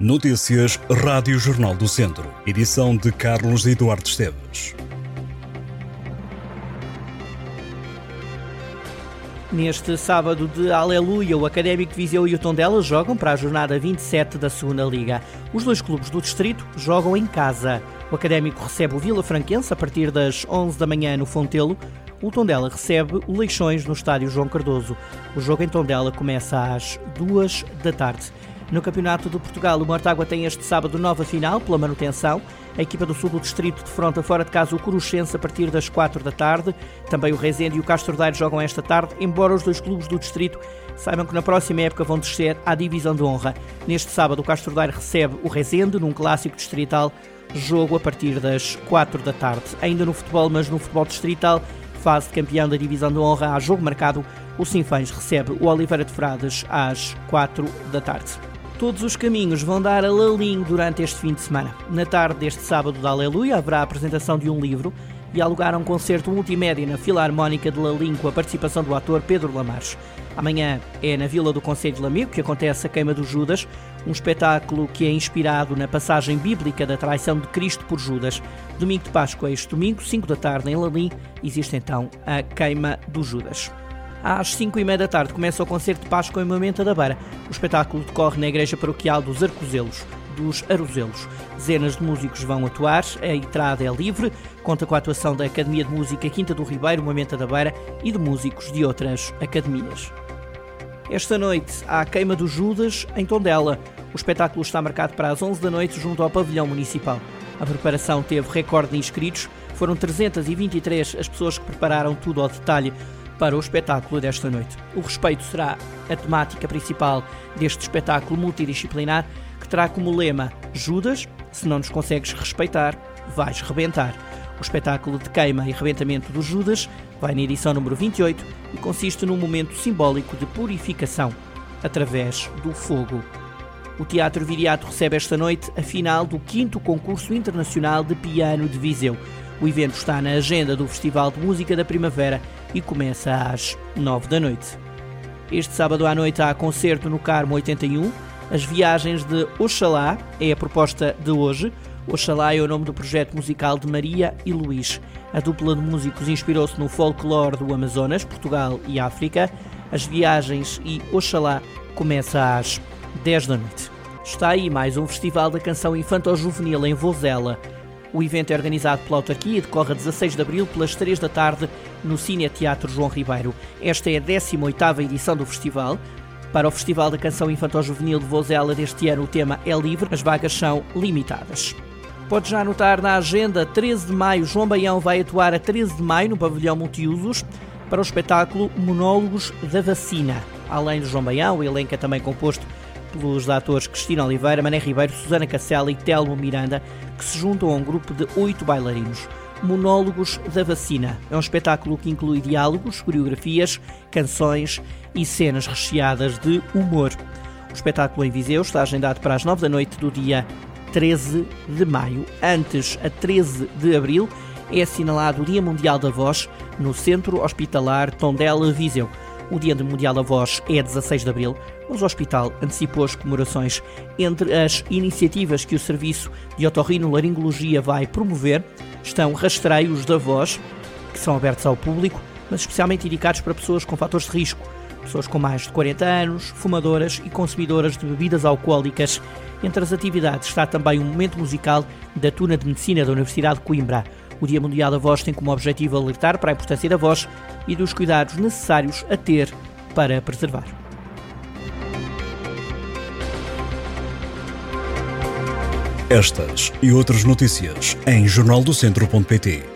Notícias Rádio Jornal do Centro. Edição de Carlos Eduardo Esteves. Neste sábado de Aleluia, o Académico Viseu e o Tondela jogam para a jornada 27 da Segunda Liga. Os dois clubes do distrito jogam em casa. O Académico recebe o Vila Franquense a partir das 11 da manhã no Fontelo. O Tondela recebe o Leixões no estádio João Cardoso. O jogo em Tondela começa às 2 da tarde. No Campeonato de Portugal, o Mortágua tem este sábado nova final pela manutenção. A equipa do sul do distrito defronta fora de casa o Coruchense a partir das 4 da tarde. Também o Rezende e o Castro Daire jogam esta tarde, embora os dois clubes do distrito saibam que na próxima época vão descer à divisão de honra. Neste sábado, o Castro Daire recebe o Rezende num clássico distrital, jogo a partir das 4 da tarde. Ainda no futebol, mas no futebol distrital, fase de campeão da divisão de honra, há jogo marcado. O Sinfãs recebe o Oliveira de Frades às 4 da tarde. Todos os caminhos vão dar a Lalim durante este fim de semana. Na tarde deste sábado da Aleluia haverá a apresentação de um livro e alugar um concerto multimédia na Filarmónica de Lalim com a participação do ator Pedro Lamarche. Amanhã é na Vila do Conselho de Lamigo que acontece a Queima dos Judas, um espetáculo que é inspirado na passagem bíblica da traição de Cristo por Judas. Domingo de Páscoa, este domingo, 5 da tarde, em Lalim, existe então a Queima dos Judas. Às 5 e meia da tarde começa o concerto de Páscoa em Mamenta da Beira. O espetáculo decorre na Igreja Paroquial dos Arcozelos dos Arozelos. Dezenas de músicos vão atuar, a entrada é livre, conta com a atuação da Academia de Música Quinta do Ribeiro, Mamenta da Beira e de músicos de outras academias. Esta noite há a Queima dos Judas em Tondela. O espetáculo está marcado para as 11 da noite junto ao pavilhão municipal. A preparação teve recorde de inscritos, foram 323 as pessoas que prepararam tudo ao detalhe para o espetáculo desta noite. O respeito será a temática principal deste espetáculo multidisciplinar que terá como lema Judas, se não nos consegues respeitar, vais rebentar. O espetáculo de queima e rebentamento do Judas vai na edição número 28 e consiste num momento simbólico de purificação através do fogo. O Teatro Viriato recebe esta noite a final do 5 Concurso Internacional de Piano de Viseu. O evento está na agenda do Festival de Música da Primavera e começa às 9 da noite. Este sábado à noite há concerto no Carmo 81. As viagens de Oxalá é a proposta de hoje. Oxalá é o nome do projeto musical de Maria e Luís. A dupla de músicos inspirou-se no folclore do Amazonas, Portugal e África. As viagens e Oxalá começa às 10 da noite. Está aí mais um festival da canção infanto-juvenil em Vozela. O evento é organizado pela autarquia e decorre a 16 de abril pelas 3 da tarde no Cine Teatro João Ribeiro. Esta é a 18ª edição do festival. Para o Festival da Canção Infantil-Juvenil de Vozela deste ano, o tema é livre, as vagas são limitadas. Pode já anotar na agenda, 13 de maio, João Baião vai atuar a 13 de maio no pavilhão multiusos para o espetáculo Monólogos da Vacina. Além de João Baião, o elenco é também composto pelos atores Cristina Oliveira, Mané Ribeiro, Susana Cacela e Telmo Miranda, que se juntam a um grupo de oito bailarinos. Monólogos da Vacina é um espetáculo que inclui diálogos, coreografias, canções e cenas recheadas de humor. O espetáculo em Viseu está agendado para as nove da noite do dia 13 de maio. Antes, a 13 de abril, é assinalado o Dia Mundial da Voz no Centro Hospitalar Tondela Viseu. O Dia Mundial da Voz é 16 de abril, mas o hospital antecipou as comemorações. Entre as iniciativas que o Serviço de Otorrino-Laringologia vai promover estão rastreios da voz, que são abertos ao público, mas especialmente indicados para pessoas com fatores de risco, pessoas com mais de 40 anos, fumadoras e consumidoras de bebidas alcoólicas. Entre as atividades está também um momento musical da Tuna de Medicina da Universidade de Coimbra. O Dia Mundial da Voz tem como objetivo alertar para a importância da voz e dos cuidados necessários a ter para a preservar. Estas e outras notícias em jornaldocentro.pt.